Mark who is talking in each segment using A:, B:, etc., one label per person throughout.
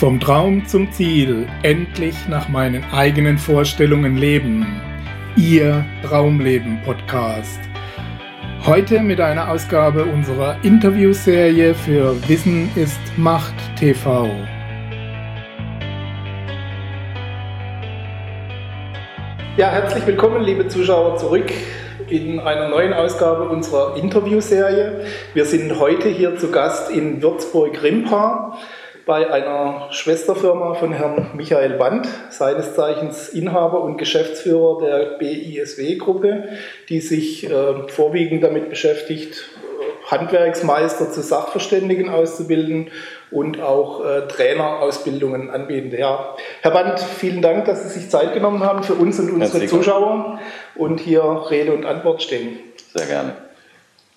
A: Vom Traum zum Ziel, endlich nach meinen eigenen Vorstellungen leben. Ihr Traumleben Podcast. Heute mit einer Ausgabe unserer Interviewserie für Wissen ist Macht TV. Ja, herzlich willkommen, liebe Zuschauer, zurück in einer neuen Ausgabe unserer Interviewserie. Wir sind heute hier zu Gast in Würzburg-Rimpa bei einer Schwesterfirma von Herrn Michael Band, seines Zeichens Inhaber und Geschäftsführer der BISW-Gruppe, die sich äh, vorwiegend damit beschäftigt, Handwerksmeister zu Sachverständigen auszubilden und auch äh, Trainerausbildungen anbieten. Ja. Herr Band, vielen Dank, dass Sie sich Zeit genommen haben für uns und unsere Zuschauer und hier Rede und Antwort stehen.
B: Sehr gerne.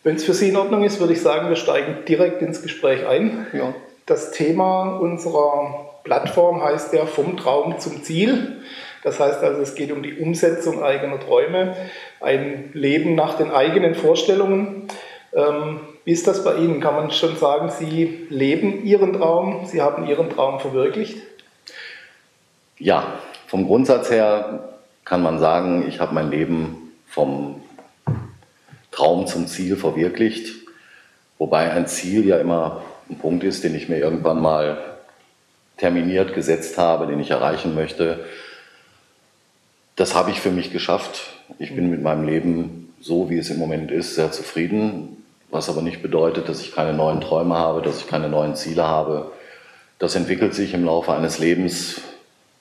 A: Wenn es für Sie in Ordnung ist, würde ich sagen, wir steigen direkt ins Gespräch ein. Ja. Das Thema unserer Plattform heißt ja vom Traum zum Ziel. Das heißt also, es geht um die Umsetzung eigener Träume, ein Leben nach den eigenen Vorstellungen. Ähm, wie ist das bei Ihnen? Kann man schon sagen, Sie leben Ihren Traum, Sie haben Ihren Traum verwirklicht?
B: Ja, vom Grundsatz her kann man sagen, ich habe mein Leben vom Traum zum Ziel verwirklicht. Wobei ein Ziel ja immer ein Punkt ist, den ich mir irgendwann mal terminiert gesetzt habe, den ich erreichen möchte. Das habe ich für mich geschafft. Ich bin mit meinem Leben so, wie es im Moment ist, sehr zufrieden. Was aber nicht bedeutet, dass ich keine neuen Träume habe, dass ich keine neuen Ziele habe. Das entwickelt sich im Laufe eines Lebens.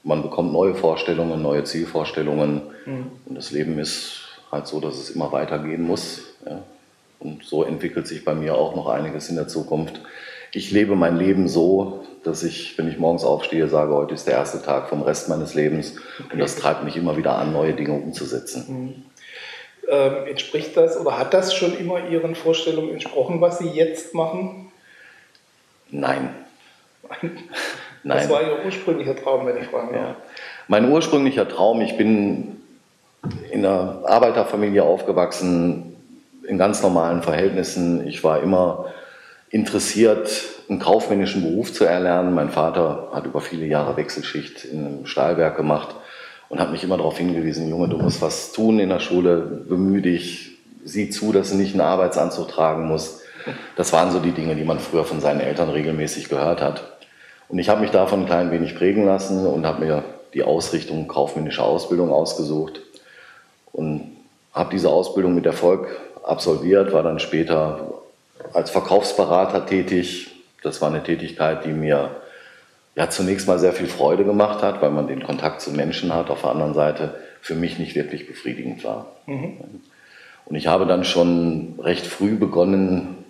B: Man bekommt neue Vorstellungen, neue Zielvorstellungen. Mhm. Und das Leben ist halt so, dass es immer weitergehen muss. Ja. Und so entwickelt sich bei mir auch noch einiges in der Zukunft ich lebe mein Leben so, dass ich, wenn ich morgens aufstehe, sage, heute ist der erste Tag vom Rest meines Lebens. Okay. Und das treibt mich immer wieder an, neue Dinge umzusetzen. Mhm.
A: Ähm, entspricht das oder hat das schon immer Ihren Vorstellungen entsprochen, was Sie jetzt machen?
B: Nein.
A: Nein. Das war Ihr ursprünglicher Traum, wenn ich fragen darf. Ja.
B: Mein ursprünglicher Traum, ich bin in einer Arbeiterfamilie aufgewachsen, in ganz normalen Verhältnissen. Ich war immer interessiert, einen kaufmännischen Beruf zu erlernen. Mein Vater hat über viele Jahre Wechselschicht in einem Stahlwerk gemacht und hat mich immer darauf hingewiesen, Junge, du musst was tun in der Schule, bemühe dich, sieh zu, dass du nicht einen Arbeitsanzug tragen musst. Das waren so die Dinge, die man früher von seinen Eltern regelmäßig gehört hat. Und ich habe mich davon ein klein wenig prägen lassen und habe mir die Ausrichtung kaufmännische Ausbildung ausgesucht und habe diese Ausbildung mit Erfolg absolviert, war dann später als Verkaufsberater tätig. Das war eine Tätigkeit, die mir ja zunächst mal sehr viel Freude gemacht hat, weil man den Kontakt zu Menschen hat. Auf der anderen Seite für mich nicht wirklich befriedigend war. Mhm. Und ich habe dann schon recht früh begonnen,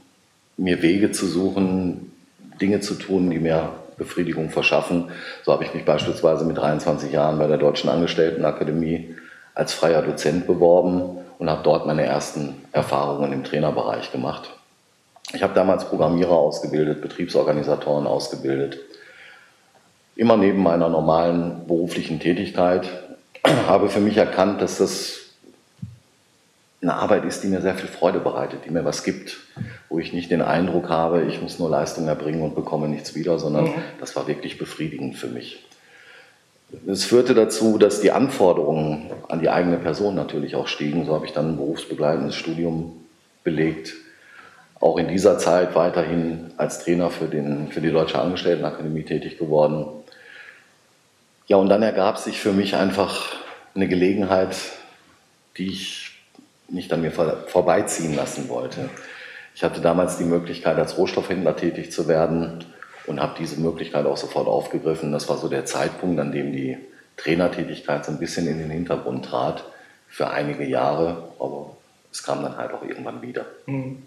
B: mir Wege zu suchen, Dinge zu tun, die mir Befriedigung verschaffen. So habe ich mich beispielsweise mit 23 Jahren bei der Deutschen Angestelltenakademie als freier Dozent beworben und habe dort meine ersten Erfahrungen im Trainerbereich gemacht. Ich habe damals Programmierer ausgebildet, Betriebsorganisatoren ausgebildet. Immer neben meiner normalen beruflichen Tätigkeit habe für mich erkannt, dass das eine Arbeit ist, die mir sehr viel Freude bereitet, die mir was gibt, wo ich nicht den Eindruck habe, ich muss nur Leistung erbringen und bekomme nichts wieder, sondern mhm. das war wirklich befriedigend für mich. Es führte dazu, dass die Anforderungen an die eigene Person natürlich auch stiegen. So habe ich dann ein berufsbegleitendes Studium belegt, auch in dieser Zeit weiterhin als Trainer für, den, für die Deutsche Angestelltenakademie tätig geworden. Ja, und dann ergab sich für mich einfach eine Gelegenheit, die ich nicht an mir vorbeiziehen lassen wollte. Ich hatte damals die Möglichkeit, als Rohstoffhändler tätig zu werden und habe diese Möglichkeit auch sofort aufgegriffen. Das war so der Zeitpunkt, an dem die Trainertätigkeit so ein bisschen in den Hintergrund trat für einige Jahre, aber es kam dann halt auch irgendwann wieder. Mhm.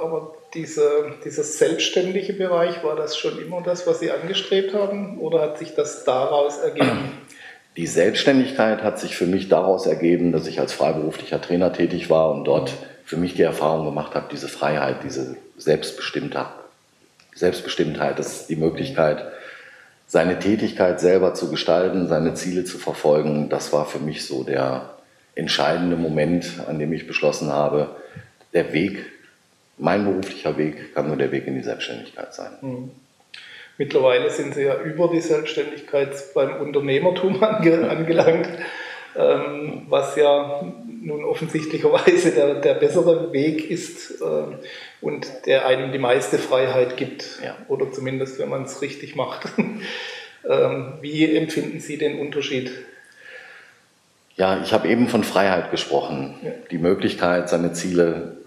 A: Aber diese, dieser selbstständige Bereich, war das schon immer das, was Sie angestrebt haben oder hat sich das daraus ergeben?
B: Die Selbstständigkeit hat sich für mich daraus ergeben, dass ich als freiberuflicher Trainer tätig war und dort für mich die Erfahrung gemacht habe, diese Freiheit, diese Selbstbestimmtheit, Selbstbestimmtheit, das ist die Möglichkeit, seine Tätigkeit selber zu gestalten, seine Ziele zu verfolgen. Das war für mich so der entscheidende Moment, an dem ich beschlossen habe, der Weg mein beruflicher Weg kann nur der Weg in die Selbstständigkeit sein. Mhm.
A: Mittlerweile sind Sie ja über die Selbstständigkeit beim Unternehmertum ange angelangt, ähm, was ja nun offensichtlicherweise der, der bessere Weg ist äh, und der einem die meiste Freiheit gibt, ja. oder zumindest wenn man es richtig macht. ähm, wie empfinden Sie den Unterschied?
B: Ja, ich habe eben von Freiheit gesprochen. Ja. Die Möglichkeit, seine Ziele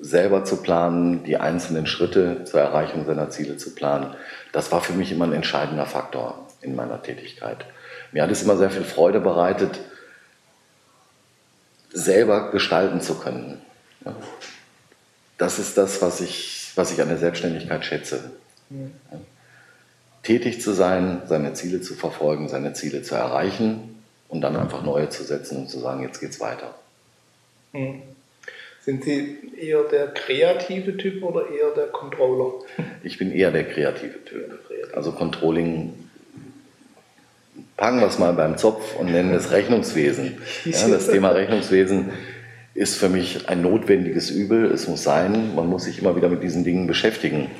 B: selber zu planen, die einzelnen Schritte zur Erreichung seiner Ziele zu planen. Das war für mich immer ein entscheidender Faktor in meiner Tätigkeit. Mir hat es immer sehr viel Freude bereitet, selber gestalten zu können. Das ist das, was ich, was ich an der Selbstständigkeit schätze. Mhm. Tätig zu sein, seine Ziele zu verfolgen, seine Ziele zu erreichen und dann einfach neue zu setzen und zu sagen, jetzt geht's weiter.
A: Mhm. Sind Sie eher der kreative Typ oder eher der Controller?
B: Ich bin eher der kreative Typ. Also Controlling, packen wir es mal beim Zopf und nennen es Rechnungswesen. Ja, das Thema Rechnungswesen ist für mich ein notwendiges Übel. Es muss sein, man muss sich immer wieder mit diesen Dingen beschäftigen.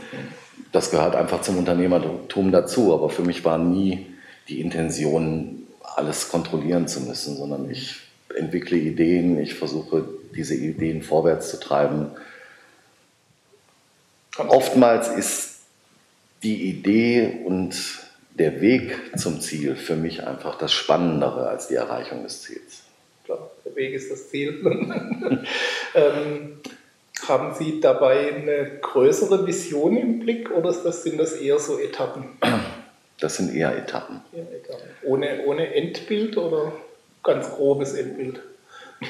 B: Das gehört einfach zum Unternehmertum dazu. Aber für mich war nie die Intention, alles kontrollieren zu müssen, sondern ich entwickle Ideen, ich versuche diese Ideen vorwärts zu treiben. Oftmals ist die Idee und der Weg zum Ziel für mich einfach das Spannendere als die Erreichung des Ziels.
A: Klar, der Weg ist das Ziel. ähm, haben Sie dabei eine größere Vision im Blick oder sind das eher so Etappen?
B: Das sind eher Etappen.
A: Eher Etappen. Ohne, ohne Endbild oder ganz grobes Endbild?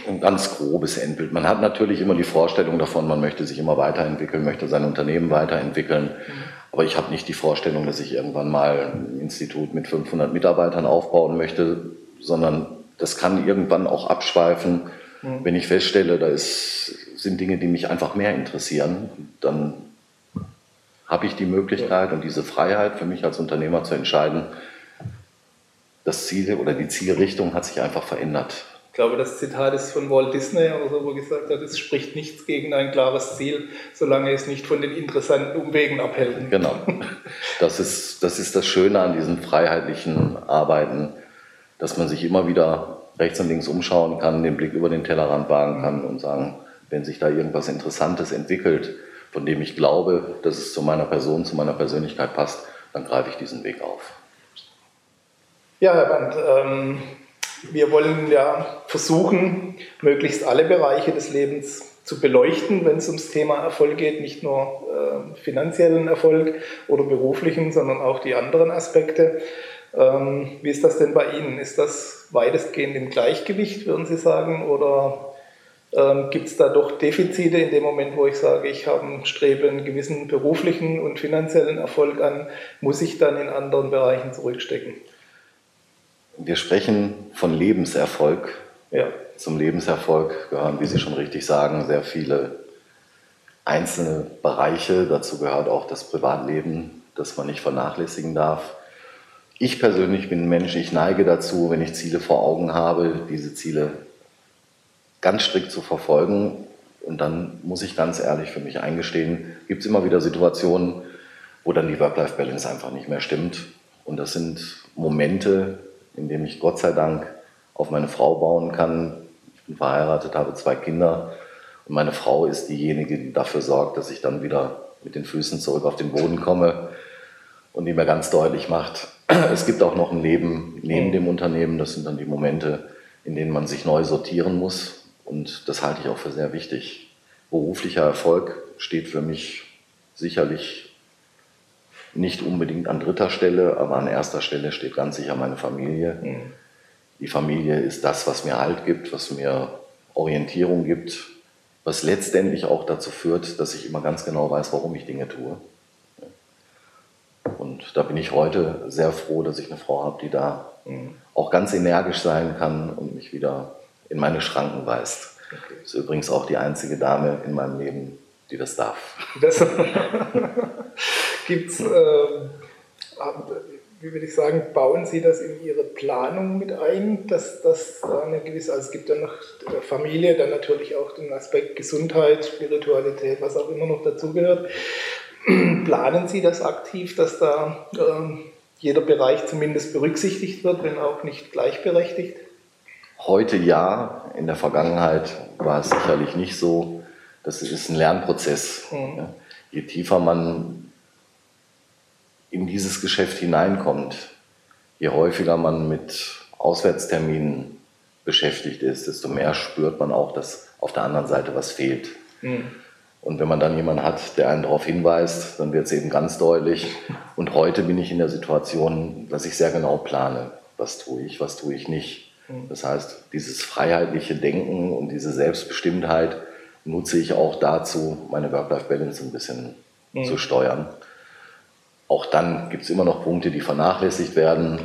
B: Ein ganz grobes Endbild. Man hat natürlich immer die Vorstellung davon, man möchte sich immer weiterentwickeln, möchte sein Unternehmen weiterentwickeln. Mhm. Aber ich habe nicht die Vorstellung, dass ich irgendwann mal ein Institut mit 500 Mitarbeitern aufbauen möchte, sondern das kann irgendwann auch abschweifen. Mhm. Wenn ich feststelle, da ist, sind Dinge, die mich einfach mehr interessieren, dann habe ich die Möglichkeit und diese Freiheit für mich als Unternehmer zu entscheiden, das Ziel oder die Zielrichtung hat sich einfach verändert
A: glaube, das Zitat ist von Walt Disney oder so, wo gesagt hat, es spricht nichts gegen ein klares Ziel, solange es nicht von den interessanten Umwegen abhält.
B: Genau. Das ist, das ist das Schöne an diesem freiheitlichen Arbeiten, dass man sich immer wieder rechts und links umschauen kann, den Blick über den Tellerrand wagen kann und sagen, wenn sich da irgendwas Interessantes entwickelt, von dem ich glaube, dass es zu meiner Person, zu meiner Persönlichkeit passt, dann greife ich diesen Weg auf.
A: Ja, Herr Band, ähm, wir wollen ja versuchen, möglichst alle Bereiche des Lebens zu beleuchten, wenn es ums Thema Erfolg geht, nicht nur äh, finanziellen Erfolg oder beruflichen, sondern auch die anderen Aspekte. Ähm, wie ist das denn bei Ihnen? Ist das weitestgehend im Gleichgewicht, würden Sie sagen, oder ähm, gibt es da doch Defizite in dem Moment, wo ich sage, ich habe strebe einen gewissen beruflichen und finanziellen Erfolg an, muss ich dann in anderen Bereichen zurückstecken?
B: Wir sprechen von Lebenserfolg. Ja. Zum Lebenserfolg gehören, wie Sie schon richtig sagen, sehr viele einzelne Bereiche. Dazu gehört auch das Privatleben, das man nicht vernachlässigen darf. Ich persönlich bin ein Mensch, ich neige dazu, wenn ich Ziele vor Augen habe, diese Ziele ganz strikt zu verfolgen. Und dann muss ich ganz ehrlich für mich eingestehen, gibt es immer wieder Situationen, wo dann die Work-Life-Balance einfach nicht mehr stimmt. Und das sind Momente, in dem ich Gott sei Dank auf meine Frau bauen kann. Ich bin verheiratet, habe zwei Kinder und meine Frau ist diejenige, die dafür sorgt, dass ich dann wieder mit den Füßen zurück auf den Boden komme und die mir ganz deutlich macht, es gibt auch noch ein Leben neben dem Unternehmen. Das sind dann die Momente, in denen man sich neu sortieren muss und das halte ich auch für sehr wichtig. Beruflicher Erfolg steht für mich sicherlich nicht unbedingt an dritter Stelle, aber an erster Stelle steht ganz sicher meine Familie. Mhm. Die Familie ist das, was mir Halt gibt, was mir Orientierung gibt, was letztendlich auch dazu führt, dass ich immer ganz genau weiß, warum ich Dinge tue. Und da bin ich heute sehr froh, dass ich eine Frau habe, die da mhm. auch ganz energisch sein kann und mich wieder in meine Schranken weist. Okay. Ist übrigens auch die einzige Dame in meinem Leben, die das darf. Das
A: Gibt es, äh, wie würde ich sagen, bauen Sie das in Ihre Planung mit ein, dass das eine gewisse, also es gibt ja noch Familie, dann natürlich auch den Aspekt Gesundheit, Spiritualität, was auch immer noch dazugehört. Planen Sie das aktiv, dass da äh, jeder Bereich zumindest berücksichtigt wird, wenn auch nicht gleichberechtigt?
B: Heute ja, in der Vergangenheit war es sicherlich nicht so. Das ist ein Lernprozess. Mhm. Je tiefer man in dieses Geschäft hineinkommt, je häufiger man mit Auswärtsterminen beschäftigt ist, desto mehr spürt man auch, dass auf der anderen Seite was fehlt. Mhm. Und wenn man dann jemanden hat, der einen darauf hinweist, dann wird es eben ganz deutlich. Und heute bin ich in der Situation, dass ich sehr genau plane, was tue ich, was tue ich nicht. Mhm. Das heißt, dieses freiheitliche Denken und diese Selbstbestimmtheit nutze ich auch dazu, meine Work-Life-Balance ein bisschen mhm. zu steuern. Auch dann gibt es immer noch Punkte, die vernachlässigt werden.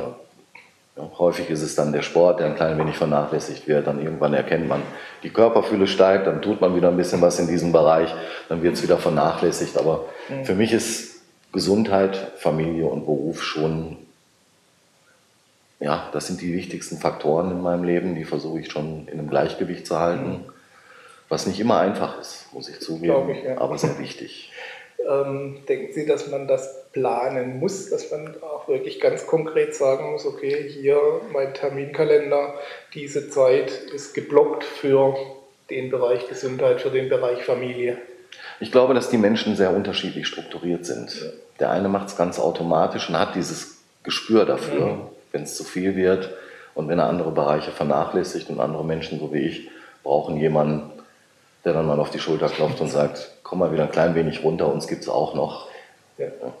B: Ja, häufig ist es dann der Sport, der ein klein wenig vernachlässigt wird. Dann irgendwann erkennt man, die Körperfülle steigt, dann tut man wieder ein bisschen was in diesem Bereich, dann wird es wieder vernachlässigt. Aber mhm. für mich ist Gesundheit, Familie und Beruf schon, ja, das sind die wichtigsten Faktoren in meinem Leben. Die versuche ich schon in einem Gleichgewicht zu halten. Mhm. Was nicht immer einfach ist, muss ich zugeben, ich, ja. aber sehr wichtig.
A: Ähm, denken Sie, dass man das planen muss, dass man auch wirklich ganz konkret sagen muss, okay, hier mein Terminkalender, diese Zeit ist geblockt für den Bereich Gesundheit, für den Bereich Familie?
B: Ich glaube, dass die Menschen sehr unterschiedlich strukturiert sind. Ja. Der eine macht es ganz automatisch und hat dieses Gespür dafür, mhm. wenn es zu viel wird und wenn er andere Bereiche vernachlässigt und andere Menschen, so wie ich, brauchen jemanden, der dann mal auf die Schulter klopft und sagt, komm mal wieder ein klein wenig runter, uns gibt es auch noch. Ja. Ja.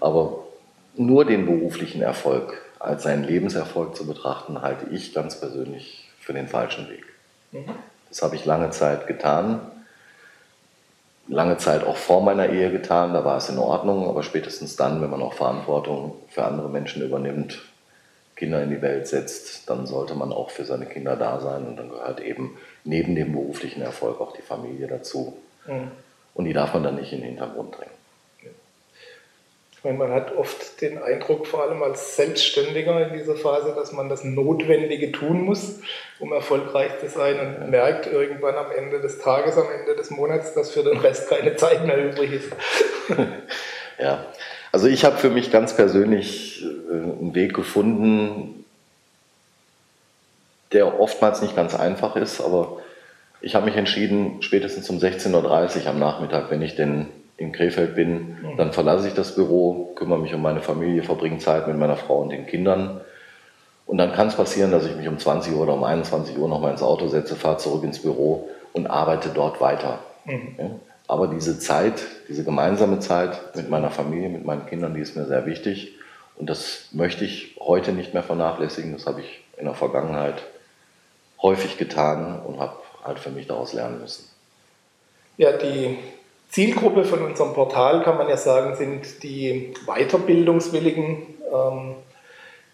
B: Aber nur den beruflichen Erfolg als seinen Lebenserfolg zu betrachten, halte ich ganz persönlich für den falschen Weg. Mhm. Das habe ich lange Zeit getan, lange Zeit auch vor meiner Ehe getan, da war es in Ordnung, aber spätestens dann, wenn man auch Verantwortung für andere Menschen übernimmt, Kinder in die Welt setzt, dann sollte man auch für seine Kinder da sein und dann gehört eben neben dem beruflichen Erfolg auch die Familie dazu. Mhm. Und die darf man dann nicht in den Hintergrund drängen.
A: Meine, man hat oft den Eindruck, vor allem als Selbstständiger in dieser Phase, dass man das Notwendige tun muss, um erfolgreich zu sein und merkt irgendwann am Ende des Tages, am Ende des Monats, dass für den Rest keine Zeit mehr übrig ist.
B: ja, also ich habe für mich ganz persönlich äh, einen Weg gefunden, der oftmals nicht ganz einfach ist, aber ich habe mich entschieden, spätestens um 16.30 Uhr am Nachmittag, wenn ich denn in Krefeld bin, dann verlasse ich das Büro, kümmere mich um meine Familie, verbringe Zeit mit meiner Frau und den Kindern. Und dann kann es passieren, dass ich mich um 20 Uhr oder um 21 Uhr nochmal ins Auto setze, fahre zurück ins Büro und arbeite dort weiter. Mhm. Ja? Aber diese Zeit, diese gemeinsame Zeit mit meiner Familie, mit meinen Kindern, die ist mir sehr wichtig. Und das möchte ich heute nicht mehr vernachlässigen. Das habe ich in der Vergangenheit häufig getan und habe halt für mich daraus lernen müssen.
A: Ja, die Zielgruppe von unserem Portal kann man ja sagen, sind die Weiterbildungswilligen, ähm,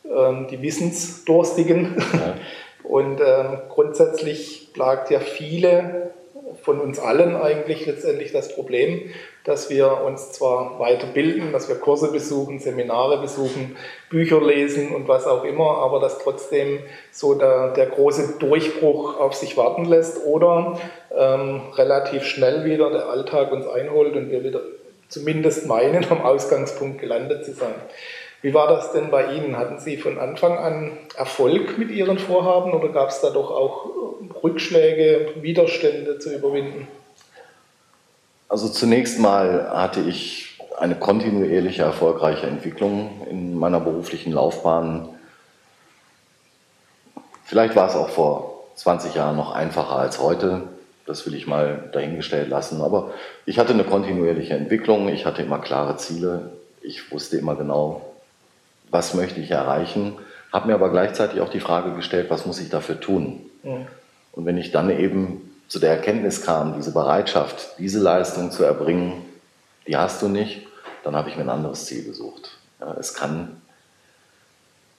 A: ähm, die Wissensdurstigen. Ja. Und ähm, grundsätzlich plagt ja viele von uns allen eigentlich letztendlich das Problem, dass wir uns zwar weiterbilden, dass wir Kurse besuchen, Seminare besuchen, Bücher lesen und was auch immer, aber dass trotzdem so der, der große Durchbruch auf sich warten lässt oder ähm, relativ schnell wieder der Alltag uns einholt und wir wieder zumindest meinen, am Ausgangspunkt gelandet zu sein. Wie war das denn bei Ihnen? Hatten Sie von Anfang an Erfolg mit Ihren Vorhaben oder gab es da doch auch Rückschläge, Widerstände zu überwinden?
B: Also zunächst mal hatte ich eine kontinuierliche erfolgreiche Entwicklung in meiner beruflichen Laufbahn. Vielleicht war es auch vor 20 Jahren noch einfacher als heute. Das will ich mal dahingestellt lassen. Aber ich hatte eine kontinuierliche Entwicklung. Ich hatte immer klare Ziele. Ich wusste immer genau, was möchte ich erreichen. Habe mir aber gleichzeitig auch die Frage gestellt, was muss ich dafür tun? Mhm. Und wenn ich dann eben zu der Erkenntnis kam, diese Bereitschaft, diese Leistung zu erbringen, die hast du nicht, dann habe ich mir ein anderes Ziel gesucht. Ja, es kann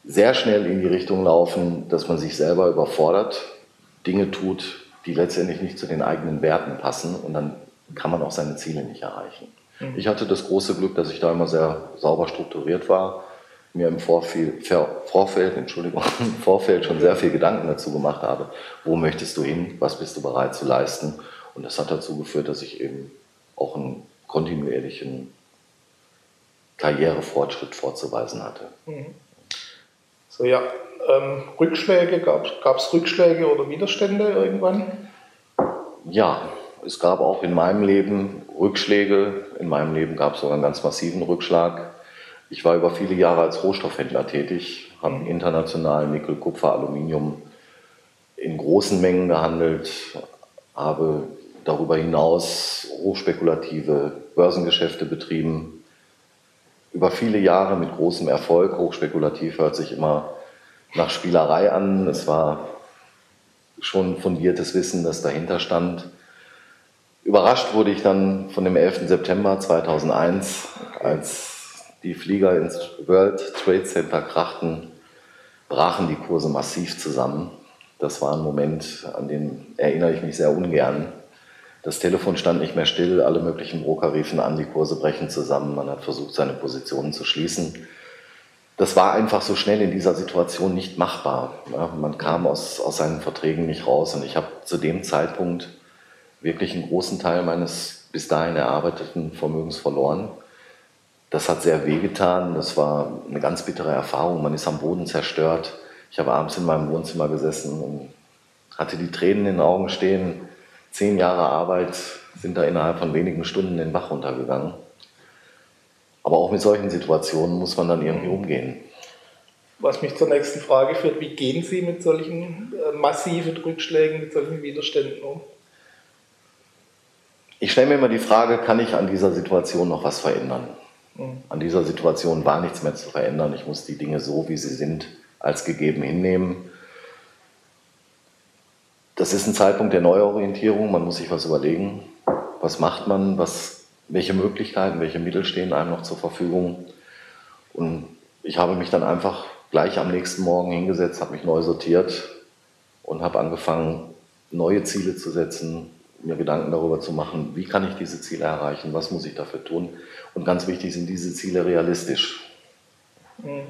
B: sehr schnell in die Richtung laufen, dass man sich selber überfordert, Dinge tut, die letztendlich nicht zu den eigenen Werten passen und dann kann man auch seine Ziele nicht erreichen. Mhm. Ich hatte das große Glück, dass ich da immer sehr sauber strukturiert war mir im Vorfeld, Vorfeld, Entschuldigung, im Vorfeld schon sehr viel Gedanken dazu gemacht habe, wo möchtest du hin, was bist du bereit zu leisten. Und das hat dazu geführt, dass ich eben auch einen kontinuierlichen Karrierefortschritt vorzuweisen hatte. Mhm.
A: So ja, ähm, Rückschläge, gab es Rückschläge oder Widerstände irgendwann?
B: Ja, es gab auch in meinem Leben Rückschläge. In meinem Leben gab es sogar einen ganz massiven Rückschlag. Ich war über viele Jahre als Rohstoffhändler tätig, habe international Nickel, Kupfer, Aluminium in großen Mengen gehandelt, habe darüber hinaus hochspekulative Börsengeschäfte betrieben. Über viele Jahre mit großem Erfolg. Hochspekulativ hört sich immer nach Spielerei an. Es war schon fundiertes Wissen, das dahinter stand. Überrascht wurde ich dann von dem 11. September 2001, als die Flieger ins World Trade Center krachten, brachen die Kurse massiv zusammen. Das war ein Moment, an den erinnere ich mich sehr ungern. Das Telefon stand nicht mehr still, alle möglichen Broker riefen an, die Kurse brechen zusammen, man hat versucht, seine Positionen zu schließen. Das war einfach so schnell in dieser Situation nicht machbar. man kam aus, aus seinen Verträgen nicht raus und ich habe zu dem Zeitpunkt wirklich einen großen Teil meines bis dahin erarbeiteten Vermögens verloren. Das hat sehr wehgetan. Das war eine ganz bittere Erfahrung. Man ist am Boden zerstört. Ich habe abends in meinem Wohnzimmer gesessen und hatte die Tränen in den Augen stehen. Zehn Jahre Arbeit sind da innerhalb von wenigen Stunden den Bach runtergegangen. Aber auch mit solchen Situationen muss man dann irgendwie umgehen.
A: Was mich zur nächsten Frage führt, wie gehen Sie mit solchen äh, massiven Rückschlägen, mit solchen Widerständen um?
B: Ich stelle mir immer die Frage, kann ich an dieser Situation noch was verändern? An dieser Situation war nichts mehr zu verändern. Ich muss die Dinge so, wie sie sind, als gegeben hinnehmen. Das ist ein Zeitpunkt der Neuorientierung. Man muss sich was überlegen. Was macht man? Was, welche Möglichkeiten, welche Mittel stehen einem noch zur Verfügung? Und ich habe mich dann einfach gleich am nächsten Morgen hingesetzt, habe mich neu sortiert und habe angefangen, neue Ziele zu setzen, mir Gedanken darüber zu machen, wie kann ich diese Ziele erreichen, was muss ich dafür tun. Und ganz wichtig sind diese Ziele realistisch.
A: Hm.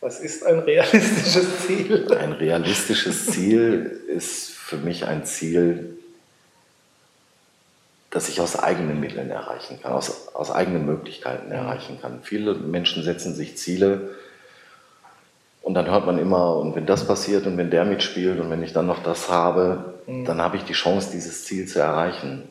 A: Was ist ein realistisches Ziel?
B: Ein realistisches Ziel ist für mich ein Ziel, das ich aus eigenen Mitteln erreichen kann, aus, aus eigenen Möglichkeiten erreichen kann. Viele Menschen setzen sich Ziele, und dann hört man immer, und wenn das passiert und wenn der mitspielt und wenn ich dann noch das habe, mhm. dann habe ich die Chance, dieses Ziel zu erreichen.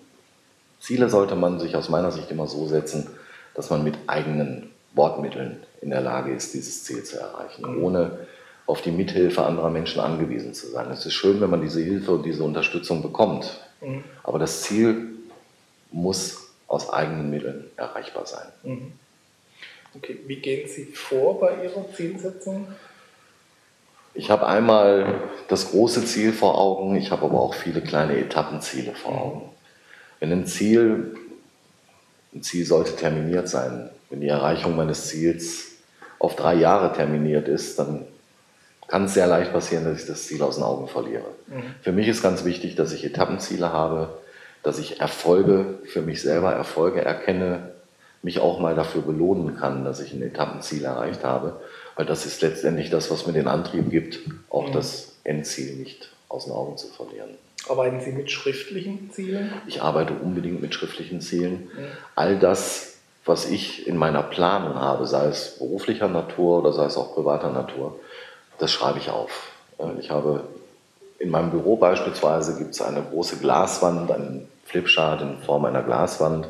B: Ziele sollte man sich aus meiner Sicht immer so setzen, dass man mit eigenen Wortmitteln in der Lage ist, dieses Ziel zu erreichen, mhm. ohne auf die Mithilfe anderer Menschen angewiesen zu sein. Es ist schön, wenn man diese Hilfe und diese Unterstützung bekommt, mhm. aber das Ziel muss aus eigenen Mitteln erreichbar sein. Mhm.
A: Okay, wie gehen Sie vor bei Ihrer Zielsetzung?
B: Ich habe einmal das große Ziel vor Augen, ich habe aber auch viele kleine Etappenziele vor Augen. Wenn ein Ziel, ein Ziel sollte terminiert sein, wenn die Erreichung meines Ziels auf drei Jahre terminiert ist, dann kann es sehr leicht passieren, dass ich das Ziel aus den Augen verliere. Mhm. Für mich ist ganz wichtig, dass ich Etappenziele habe, dass ich Erfolge für mich selber, Erfolge erkenne, mich auch mal dafür belohnen kann, dass ich ein Etappenziel erreicht habe weil das ist letztendlich das, was mir den Antrieb gibt, auch mhm. das Endziel nicht aus den Augen zu verlieren.
A: Arbeiten Sie mit schriftlichen Zielen?
B: Ich arbeite unbedingt mit schriftlichen Zielen. Mhm. All das, was ich in meiner Planung habe, sei es beruflicher Natur oder sei es auch privater Natur, das schreibe ich auf. Ich habe in meinem Büro beispielsweise gibt es eine große Glaswand, einen Flipchart in Form einer Glaswand.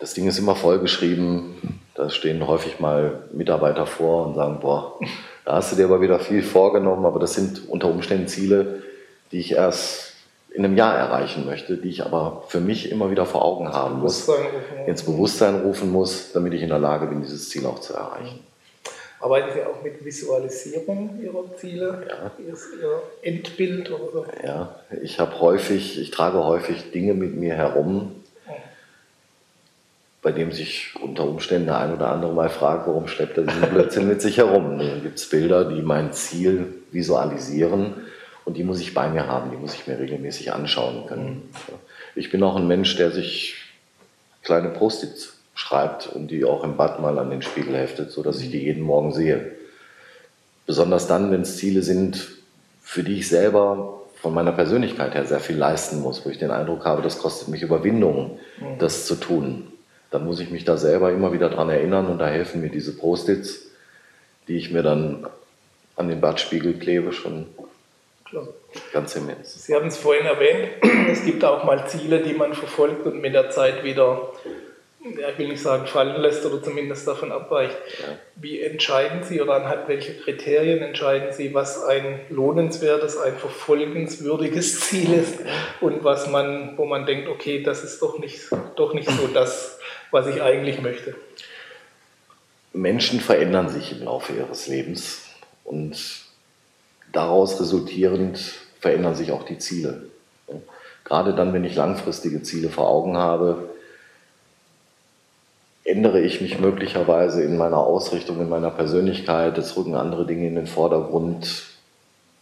B: Das Ding ist immer vollgeschrieben da stehen häufig mal Mitarbeiter vor und sagen, boah, da hast du dir aber wieder viel vorgenommen, aber das sind unter Umständen Ziele, die ich erst in einem Jahr erreichen möchte, die ich aber für mich immer wieder vor Augen haben muss, ins Bewusstsein rufen muss, damit ich in der Lage bin, dieses Ziel auch zu erreichen.
A: Arbeiten Sie auch mit Visualisierung Ihrer Ziele? Ja. Ihr Endbild oder so?
B: Ja, ich habe häufig, ich trage häufig Dinge mit mir herum, bei dem sich unter Umständen der ein oder andere mal fragt, warum schleppt er diesen Blödsinn mit sich herum. Dann gibt es Bilder, die mein Ziel visualisieren und die muss ich bei mir haben, die muss ich mir regelmäßig anschauen können. Ich bin auch ein Mensch, der sich kleine Post-its schreibt und die auch im Bad mal an den Spiegel heftet, sodass ich die jeden Morgen sehe. Besonders dann, wenn es Ziele sind, für die ich selber von meiner Persönlichkeit her sehr viel leisten muss, wo ich den Eindruck habe, das kostet mich Überwindung, das zu tun dann muss ich mich da selber immer wieder dran erinnern und da helfen mir diese Post-its, die ich mir dann an den Badspiegel klebe, schon Klar. ganz immens.
A: Sie haben es vorhin erwähnt, es gibt auch mal Ziele, die man verfolgt und mit der Zeit wieder ja, ich will nicht sagen fallen lässt oder zumindest davon abweicht. Ja. Wie entscheiden Sie oder anhand welcher Kriterien entscheiden Sie, was ein lohnenswertes, ein verfolgenswürdiges Ziel ist und was man, wo man denkt, okay, das ist doch nicht, doch nicht so das, was ich eigentlich möchte?
B: Menschen verändern sich im Laufe ihres Lebens und daraus resultierend verändern sich auch die Ziele. Gerade dann, wenn ich langfristige Ziele vor Augen habe, ändere ich mich möglicherweise in meiner Ausrichtung, in meiner Persönlichkeit, es rücken andere Dinge in den Vordergrund,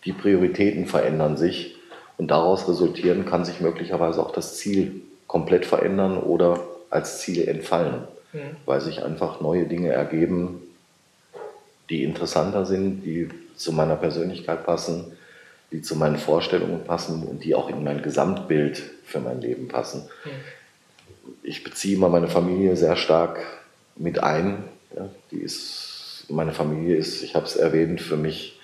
B: die Prioritäten verändern sich und daraus resultieren kann sich möglicherweise auch das Ziel komplett verändern oder als Ziel entfallen, mhm. weil sich einfach neue Dinge ergeben, die interessanter sind, die zu meiner Persönlichkeit passen, die zu meinen Vorstellungen passen und die auch in mein Gesamtbild für mein Leben passen. Mhm ich beziehe immer meine Familie sehr stark mit ein. Ja, die ist, meine Familie ist, ich habe es erwähnt, für mich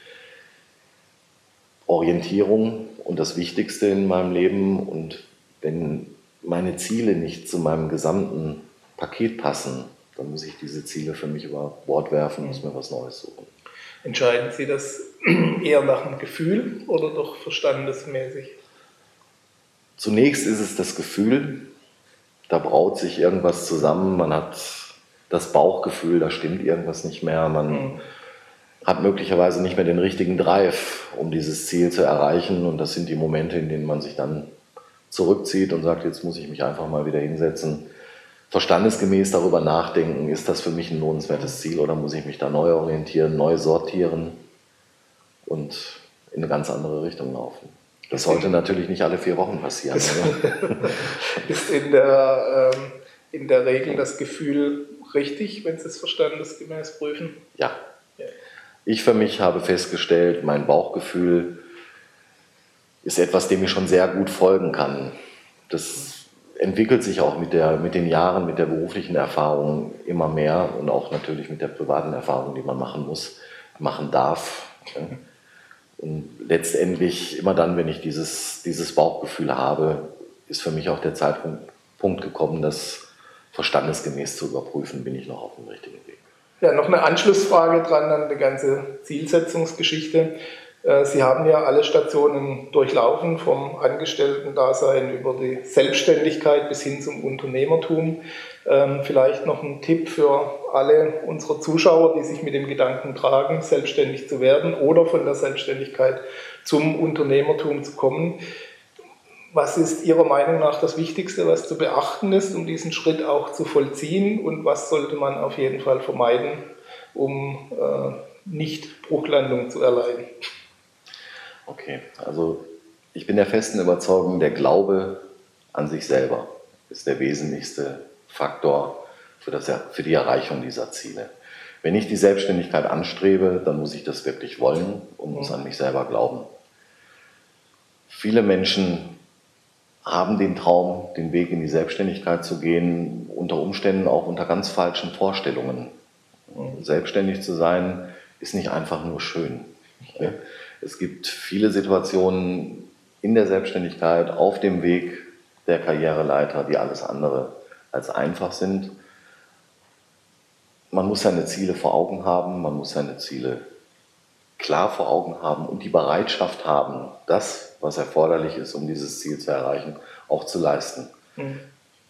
B: Orientierung und das Wichtigste in meinem Leben. Und wenn meine Ziele nicht zu meinem gesamten Paket passen, dann muss ich diese Ziele für mich über Bord werfen, muss mir was Neues suchen.
A: Entscheiden Sie das eher nach dem Gefühl oder doch verstandesmäßig?
B: Zunächst ist es das Gefühl, da braut sich irgendwas zusammen, man hat das Bauchgefühl, da stimmt irgendwas nicht mehr, man mhm. hat möglicherweise nicht mehr den richtigen Drive, um dieses Ziel zu erreichen und das sind die Momente, in denen man sich dann zurückzieht und sagt, jetzt muss ich mich einfach mal wieder hinsetzen, verstandesgemäß darüber nachdenken, ist das für mich ein lohnenswertes Ziel oder muss ich mich da neu orientieren, neu sortieren und in eine ganz andere Richtung laufen. Das sollte natürlich nicht alle vier Wochen passieren.
A: ist in der, ähm, in der Regel das Gefühl richtig, wenn Sie es verstandesgemäß prüfen?
B: Ja. ja. Ich für mich habe festgestellt, mein Bauchgefühl ist etwas, dem ich schon sehr gut folgen kann. Das entwickelt sich auch mit, der, mit den Jahren, mit der beruflichen Erfahrung immer mehr und auch natürlich mit der privaten Erfahrung, die man machen muss, machen darf. Und letztendlich, immer dann, wenn ich dieses, dieses Bauchgefühl habe, ist für mich auch der Zeitpunkt gekommen, das verstandesgemäß zu überprüfen, bin ich noch auf dem richtigen Weg.
A: Ja, noch eine Anschlussfrage dran an die ganze Zielsetzungsgeschichte. Äh, Sie haben ja alle Stationen durchlaufen, vom Angestellten-Dasein über die Selbstständigkeit bis hin zum Unternehmertum. Ähm, vielleicht noch ein Tipp für alle unsere Zuschauer, die sich mit dem Gedanken tragen, selbstständig zu werden oder von der Selbstständigkeit zum Unternehmertum zu kommen. Was ist Ihrer Meinung nach das Wichtigste, was zu beachten ist, um diesen Schritt auch zu vollziehen? Und was sollte man auf jeden Fall vermeiden, um äh, nicht Bruchlandung zu erleiden?
B: Okay, also ich bin der festen Überzeugung, der Glaube an sich selber ist der wesentlichste Faktor für, das, für die Erreichung dieser Ziele. Wenn ich die Selbstständigkeit anstrebe, dann muss ich das wirklich wollen und muss an mich selber glauben. Viele Menschen haben den Traum, den Weg in die Selbstständigkeit zu gehen, unter Umständen auch unter ganz falschen Vorstellungen. Selbstständig zu sein ist nicht einfach nur schön. Es gibt viele Situationen in der Selbstständigkeit, auf dem Weg der Karriereleiter, die alles andere als einfach sind. Man muss seine Ziele vor Augen haben, man muss seine Ziele klar vor Augen haben und die Bereitschaft haben, das, was erforderlich ist, um dieses Ziel zu erreichen, auch zu leisten. Mhm.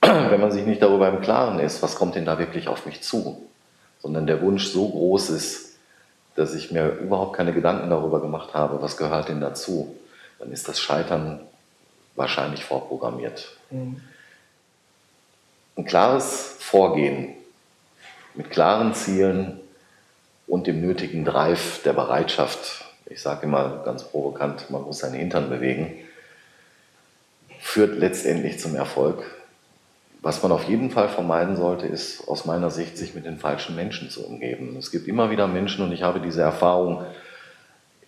B: Wenn man sich nicht darüber im Klaren ist, was kommt denn da wirklich auf mich zu, sondern der Wunsch so groß ist, dass ich mir überhaupt keine Gedanken darüber gemacht habe, was gehört denn dazu, dann ist das Scheitern wahrscheinlich vorprogrammiert. Mhm. Ein klares Vorgehen mit klaren Zielen und dem nötigen Drive der Bereitschaft, ich sage immer ganz provokant, man muss seinen Hintern bewegen, führt letztendlich zum Erfolg. Was man auf jeden Fall vermeiden sollte, ist aus meiner Sicht, sich mit den falschen Menschen zu umgeben. Es gibt immer wieder Menschen, und ich habe diese Erfahrung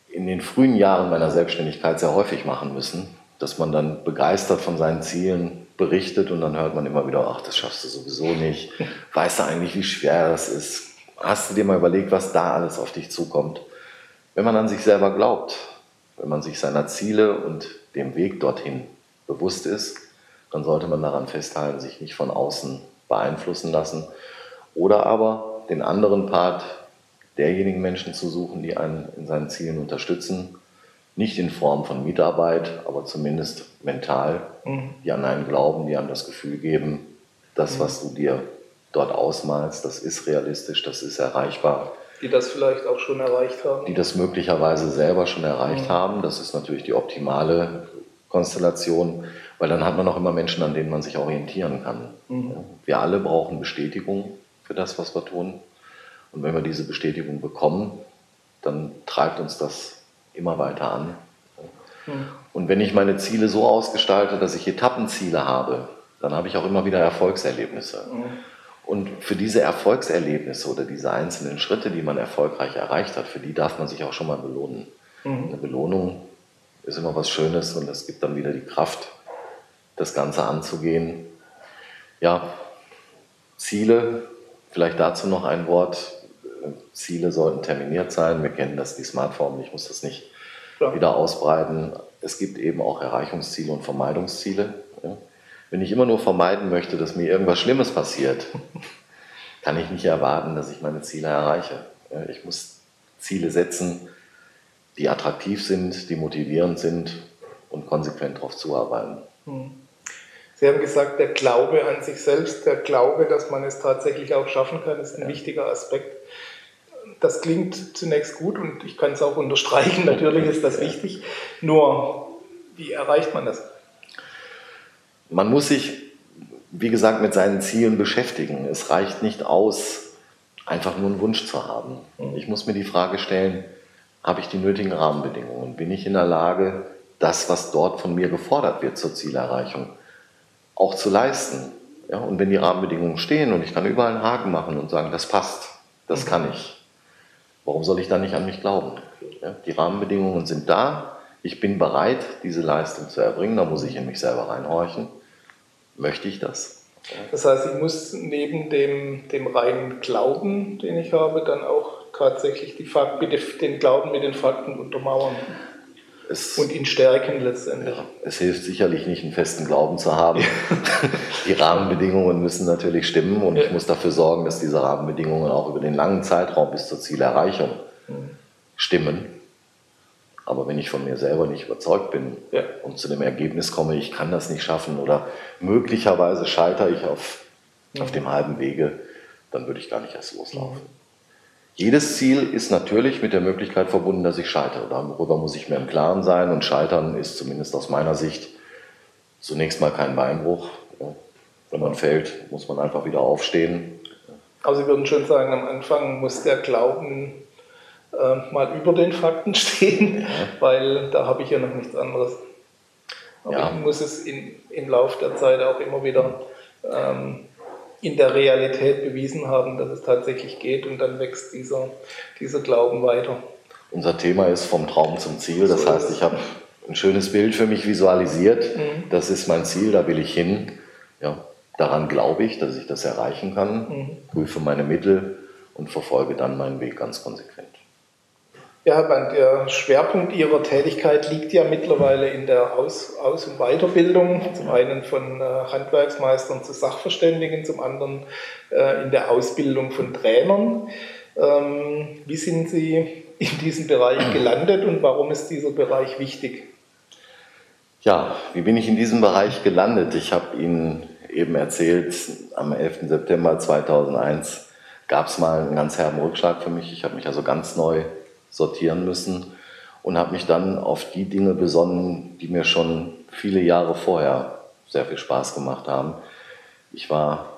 B: in den frühen Jahren meiner Selbstständigkeit sehr häufig machen müssen, dass man dann begeistert von seinen Zielen berichtet und dann hört man immer wieder, ach, das schaffst du sowieso nicht. Weißt du eigentlich, wie schwer das ist? Hast du dir mal überlegt, was da alles auf dich zukommt? Wenn man an sich selber glaubt, wenn man sich seiner Ziele und dem Weg dorthin bewusst ist, dann sollte man daran festhalten, sich nicht von außen beeinflussen lassen oder aber den anderen Part derjenigen Menschen zu suchen, die einen in seinen Zielen unterstützen, nicht in Form von Mitarbeit, aber zumindest mental, mhm. die an einen glauben, die einem das Gefühl geben, das, mhm. was du dir dort ausmalst, das ist realistisch, das ist erreichbar.
A: Die das vielleicht auch schon erreicht haben.
B: Die das möglicherweise selber schon erreicht mhm. haben. Das ist natürlich die optimale Konstellation, weil dann hat man auch immer Menschen, an denen man sich orientieren kann. Mhm. Wir alle brauchen Bestätigung für das, was wir tun. Und wenn wir diese Bestätigung bekommen, dann treibt uns das immer weiter an. Mhm. Und wenn ich meine Ziele so ausgestalte, dass ich Etappenziele habe, dann habe ich auch immer wieder Erfolgserlebnisse. Mhm. Und für diese Erfolgserlebnisse oder diese einzelnen Schritte, die man erfolgreich erreicht hat, für die darf man sich auch schon mal belohnen. Mhm. Eine Belohnung ist immer was Schönes und es gibt dann wieder die Kraft, das Ganze anzugehen. Ja, Ziele, vielleicht dazu noch ein Wort. Ziele sollten terminiert sein. Wir kennen das, die Smartphone, ich muss das nicht ja. wieder ausbreiten. Es gibt eben auch Erreichungsziele und Vermeidungsziele. Wenn ich immer nur vermeiden möchte, dass mir irgendwas Schlimmes passiert, kann ich nicht erwarten, dass ich meine Ziele erreiche. Ich muss Ziele setzen, die attraktiv sind, die motivierend sind und konsequent darauf zuarbeiten. Hm.
A: Sie haben gesagt, der Glaube an sich selbst, der Glaube, dass man es tatsächlich auch schaffen kann, ist ein ja. wichtiger Aspekt. Das klingt zunächst gut und ich kann es auch unterstreichen, natürlich ist das wichtig. Nur, wie erreicht man das?
B: Man muss sich, wie gesagt, mit seinen Zielen beschäftigen. Es reicht nicht aus, einfach nur einen Wunsch zu haben. Hm. Ich muss mir die Frage stellen, habe ich die nötigen Rahmenbedingungen? Bin ich in der Lage, das, was dort von mir gefordert wird zur Zielerreichung, auch zu leisten? Ja, und wenn die Rahmenbedingungen stehen und ich kann überall einen Haken machen und sagen, das passt, das kann ich, warum soll ich dann nicht an mich glauben? Die Rahmenbedingungen sind da, ich bin bereit, diese Leistung zu erbringen, da muss ich in mich selber reinhorchen. Möchte ich das?
A: Das heißt, ich muss neben dem, dem reinen Glauben, den ich habe, dann auch tatsächlich die Fakten, den Glauben mit den Fakten untermauern. Es, und ihn stärken letztendlich. Ja,
B: es hilft sicherlich nicht, einen festen Glauben zu haben. die Rahmenbedingungen müssen natürlich stimmen und ja. ich muss dafür sorgen, dass diese Rahmenbedingungen auch über den langen Zeitraum bis zur Zielerreichung mhm. stimmen. Aber wenn ich von mir selber nicht überzeugt bin ja. und zu dem Ergebnis komme, ich kann das nicht schaffen oder möglicherweise scheitere ich auf, mhm. auf dem halben Wege, dann würde ich gar nicht erst loslaufen. Jedes Ziel ist natürlich mit der Möglichkeit verbunden, dass ich scheitere. Darüber muss ich mir im Klaren sein und scheitern ist zumindest aus meiner Sicht zunächst mal kein Beinbruch. Wenn man fällt, muss man einfach wieder aufstehen.
A: Aber Sie würden schon sagen, am Anfang muss der Glauben äh, mal über den Fakten stehen, ja. weil da habe ich ja noch nichts anderes. Aber ja. ich muss es in, im Laufe der Zeit auch immer wieder ähm, in der Realität bewiesen haben, dass es tatsächlich geht und dann wächst dieser, dieser Glauben weiter.
B: Unser Thema ist vom Traum zum Ziel. Das so heißt, ich habe ein schönes Bild für mich visualisiert. Mhm. Das ist mein Ziel, da will ich hin. Ja, daran glaube ich, dass ich das erreichen kann, mhm. prüfe meine Mittel und verfolge dann meinen Weg ganz konsequent.
A: Ja, der Schwerpunkt Ihrer Tätigkeit liegt ja mittlerweile in der Aus-, Aus und Weiterbildung, zum einen von äh, Handwerksmeistern zu Sachverständigen, zum anderen äh, in der Ausbildung von Trainern. Ähm, wie sind Sie in diesem Bereich gelandet und warum ist dieser Bereich wichtig?
B: Ja, wie bin ich in diesem Bereich gelandet? Ich habe Ihnen eben erzählt, am 11. September 2001 gab es mal einen ganz herben Rückschlag für mich. Ich habe mich also ganz neu sortieren müssen und habe mich dann auf die Dinge besonnen, die mir schon viele Jahre vorher sehr viel Spaß gemacht haben. Ich war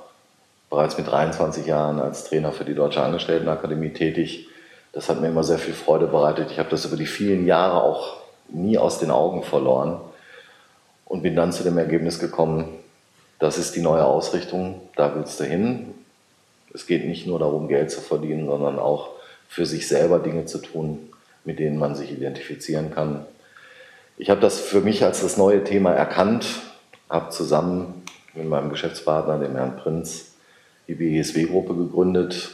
B: bereits mit 23 Jahren als Trainer für die Deutsche Angestelltenakademie tätig. Das hat mir immer sehr viel Freude bereitet. Ich habe das über die vielen Jahre auch nie aus den Augen verloren und bin dann zu dem Ergebnis gekommen, das ist die neue Ausrichtung, da willst du hin. Es geht nicht nur darum, Geld zu verdienen, sondern auch für sich selber Dinge zu tun, mit denen man sich identifizieren kann. Ich habe das für mich als das neue Thema erkannt, habe zusammen mit meinem Geschäftspartner, dem Herrn Prinz, die BESW-Gruppe gegründet.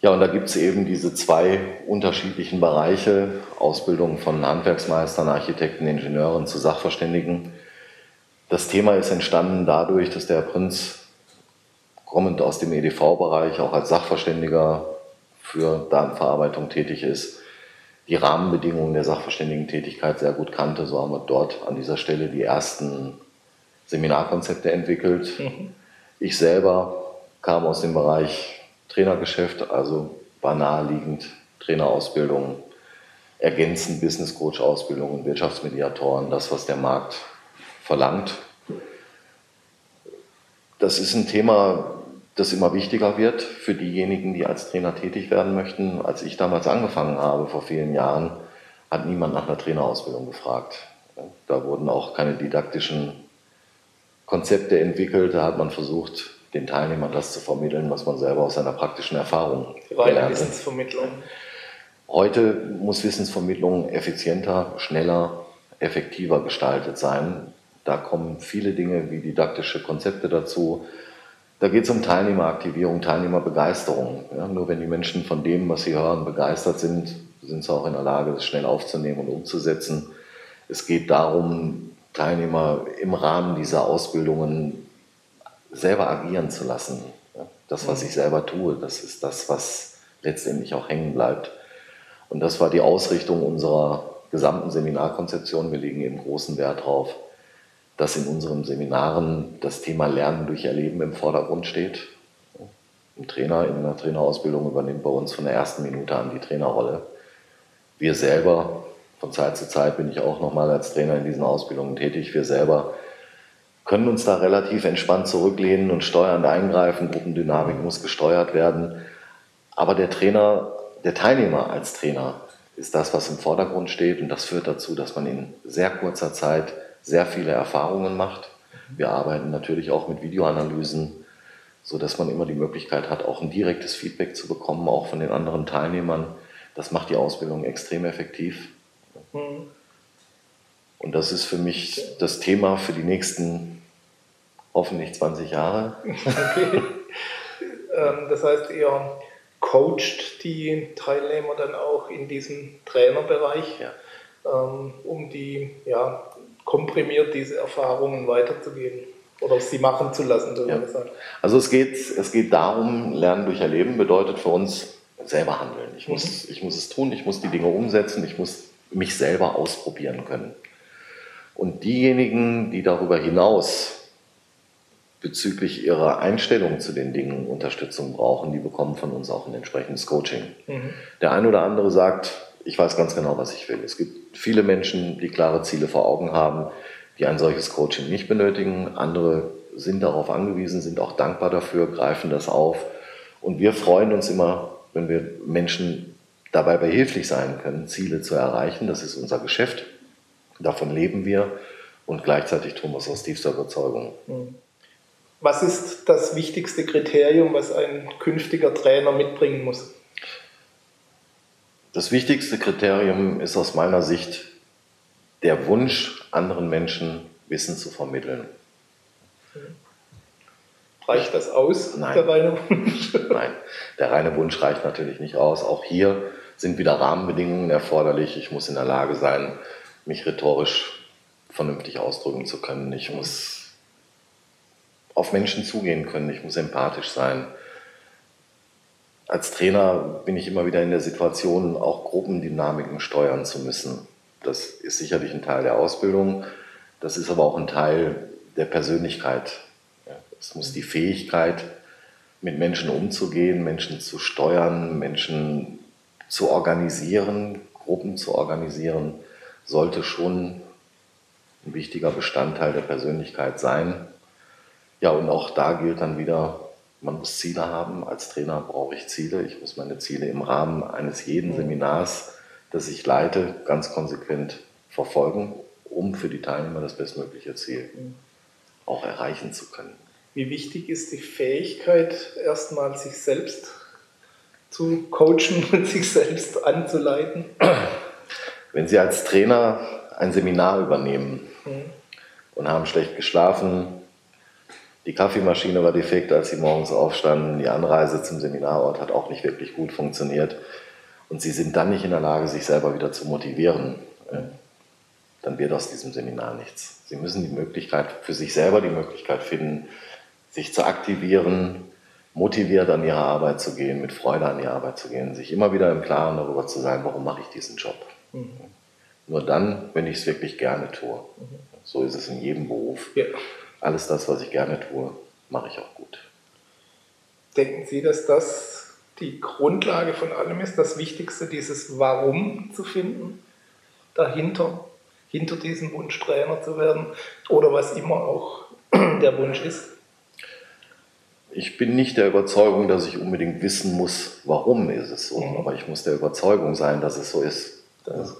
B: Ja, und da gibt es eben diese zwei unterschiedlichen Bereiche, Ausbildung von Handwerksmeistern, Architekten, Ingenieuren zu Sachverständigen. Das Thema ist entstanden dadurch, dass der Herr Prinz, kommend aus dem EDV-Bereich, auch als Sachverständiger für Datenverarbeitung tätig ist, die Rahmenbedingungen der Sachverständigentätigkeit sehr gut kannte. So haben wir dort an dieser Stelle die ersten Seminarkonzepte entwickelt. Mhm. Ich selber kam aus dem Bereich Trainergeschäft, also war naheliegend Trainerausbildung, ergänzend Business Coach Ausbildung Wirtschaftsmediatoren, das, was der Markt verlangt. Das ist ein Thema, das immer wichtiger wird für diejenigen, die als Trainer tätig werden möchten. Als ich damals angefangen habe, vor vielen Jahren, hat niemand nach einer Trainerausbildung gefragt. Da wurden auch keine didaktischen Konzepte entwickelt. Da hat man versucht, den Teilnehmern das zu vermitteln, was man selber aus seiner praktischen Erfahrung
A: Reine Wissensvermittlung.
B: Heute muss Wissensvermittlung effizienter, schneller, effektiver gestaltet sein. Da kommen viele Dinge wie didaktische Konzepte dazu, da geht es um Teilnehmeraktivierung, Teilnehmerbegeisterung. Ja, nur wenn die Menschen von dem, was sie hören, begeistert sind, sind sie auch in der Lage, das schnell aufzunehmen und umzusetzen. Es geht darum, Teilnehmer im Rahmen dieser Ausbildungen selber agieren zu lassen. Ja, das, was ich selber tue, das ist das, was letztendlich auch hängen bleibt. Und das war die Ausrichtung unserer gesamten Seminarkonzeption. Wir legen eben großen Wert darauf, dass in unseren Seminaren das Thema Lernen durch Erleben im Vordergrund steht. Ein Trainer in einer Trainerausbildung übernimmt bei uns von der ersten Minute an die Trainerrolle. Wir selber, von Zeit zu Zeit bin ich auch nochmal als Trainer in diesen Ausbildungen tätig, wir selber können uns da relativ entspannt zurücklehnen und steuernd eingreifen. Gruppendynamik muss gesteuert werden. Aber der Trainer, der Teilnehmer als Trainer ist das, was im Vordergrund steht und das führt dazu, dass man in sehr kurzer Zeit sehr viele Erfahrungen macht. Wir arbeiten natürlich auch mit Videoanalysen, sodass man immer die Möglichkeit hat, auch ein direktes Feedback zu bekommen, auch von den anderen Teilnehmern. Das macht die Ausbildung extrem effektiv. Mhm. Und das ist für mich das Thema für die nächsten hoffentlich 20 Jahre. Okay.
A: Ähm, das heißt, ihr coacht die Teilnehmer dann auch in diesem Trainerbereich, ja. Ähm, um die ja, komprimiert diese Erfahrungen weiterzugeben oder sie machen zu lassen, so
B: ja. Also es geht, es geht darum, Lernen durch Erleben bedeutet für uns selber handeln. Ich muss, mhm. ich muss es tun, ich muss die Dinge umsetzen, ich muss mich selber ausprobieren können. Und diejenigen, die darüber hinaus bezüglich ihrer Einstellung zu den Dingen Unterstützung brauchen, die bekommen von uns auch ein entsprechendes Coaching. Mhm. Der eine oder andere sagt, ich weiß ganz genau, was ich will. Es gibt viele Menschen, die klare Ziele vor Augen haben, die ein solches Coaching nicht benötigen. Andere sind darauf angewiesen, sind auch dankbar dafür, greifen das auf. Und wir freuen uns immer, wenn wir Menschen dabei behilflich sein können, Ziele zu erreichen. Das ist unser Geschäft. Davon leben wir und gleichzeitig tun wir es aus tiefster Überzeugung. Hm.
A: Was ist das wichtigste Kriterium, was ein künftiger Trainer mitbringen muss?
B: Das wichtigste Kriterium ist aus meiner Sicht der Wunsch, anderen Menschen Wissen zu vermitteln.
A: Reicht das aus,
B: Nein. der reine Wunsch? Nein, der reine Wunsch reicht natürlich nicht aus. Auch hier sind wieder Rahmenbedingungen erforderlich. Ich muss in der Lage sein, mich rhetorisch vernünftig ausdrücken zu können. Ich muss auf Menschen zugehen können. Ich muss empathisch sein als Trainer bin ich immer wieder in der Situation, auch Gruppendynamiken steuern zu müssen. Das ist sicherlich ein Teil der Ausbildung, das ist aber auch ein Teil der Persönlichkeit. Es muss die Fähigkeit, mit Menschen umzugehen, Menschen zu steuern, Menschen zu organisieren, Gruppen zu organisieren, sollte schon ein wichtiger Bestandteil der Persönlichkeit sein. Ja, und auch da gilt dann wieder, man muss Ziele haben. Als Trainer brauche ich Ziele. Ich muss meine Ziele im Rahmen eines jeden Seminars, das ich leite, ganz konsequent verfolgen, um für die Teilnehmer das bestmögliche Ziel auch erreichen zu können.
A: Wie wichtig ist die Fähigkeit, erstmal sich selbst zu coachen und sich selbst anzuleiten?
B: Wenn Sie als Trainer ein Seminar übernehmen mhm. und haben schlecht geschlafen, Die Kaffeemaschine war defekt, als sie morgens aufstanden. Die Anreise zum Seminarort hat auch nicht wirklich gut funktioniert. Und sie sind dann nicht in der Lage, sich selber wieder zu motivieren. Dann wird aus diesem Seminar nichts. Sie müssen die Möglichkeit, für sich selber die Möglichkeit finden, sich zu aktivieren, motiviert an ihre Arbeit zu gehen, mit Freude an ihre Arbeit zu gehen, sich immer wieder im Klaren darüber zu sein, warum mache ich diesen Job. Mhm. Nur dann, wenn ich es wirklich gerne tue. Mhm. So ist es in jedem Beruf. Ja. Alles das, was ich gerne tue, mache ich auch gut.
A: Denken Sie, dass das die Grundlage von allem ist, das Wichtigste, dieses Warum zu finden, dahinter, hinter diesem Wunsch Trainer zu werden oder was immer auch der Wunsch ist?
B: ich bin nicht der Überzeugung, dass ich unbedingt wissen muss, warum ist es so, mhm. aber ich muss der Überzeugung sein, dass es so ist. Dass,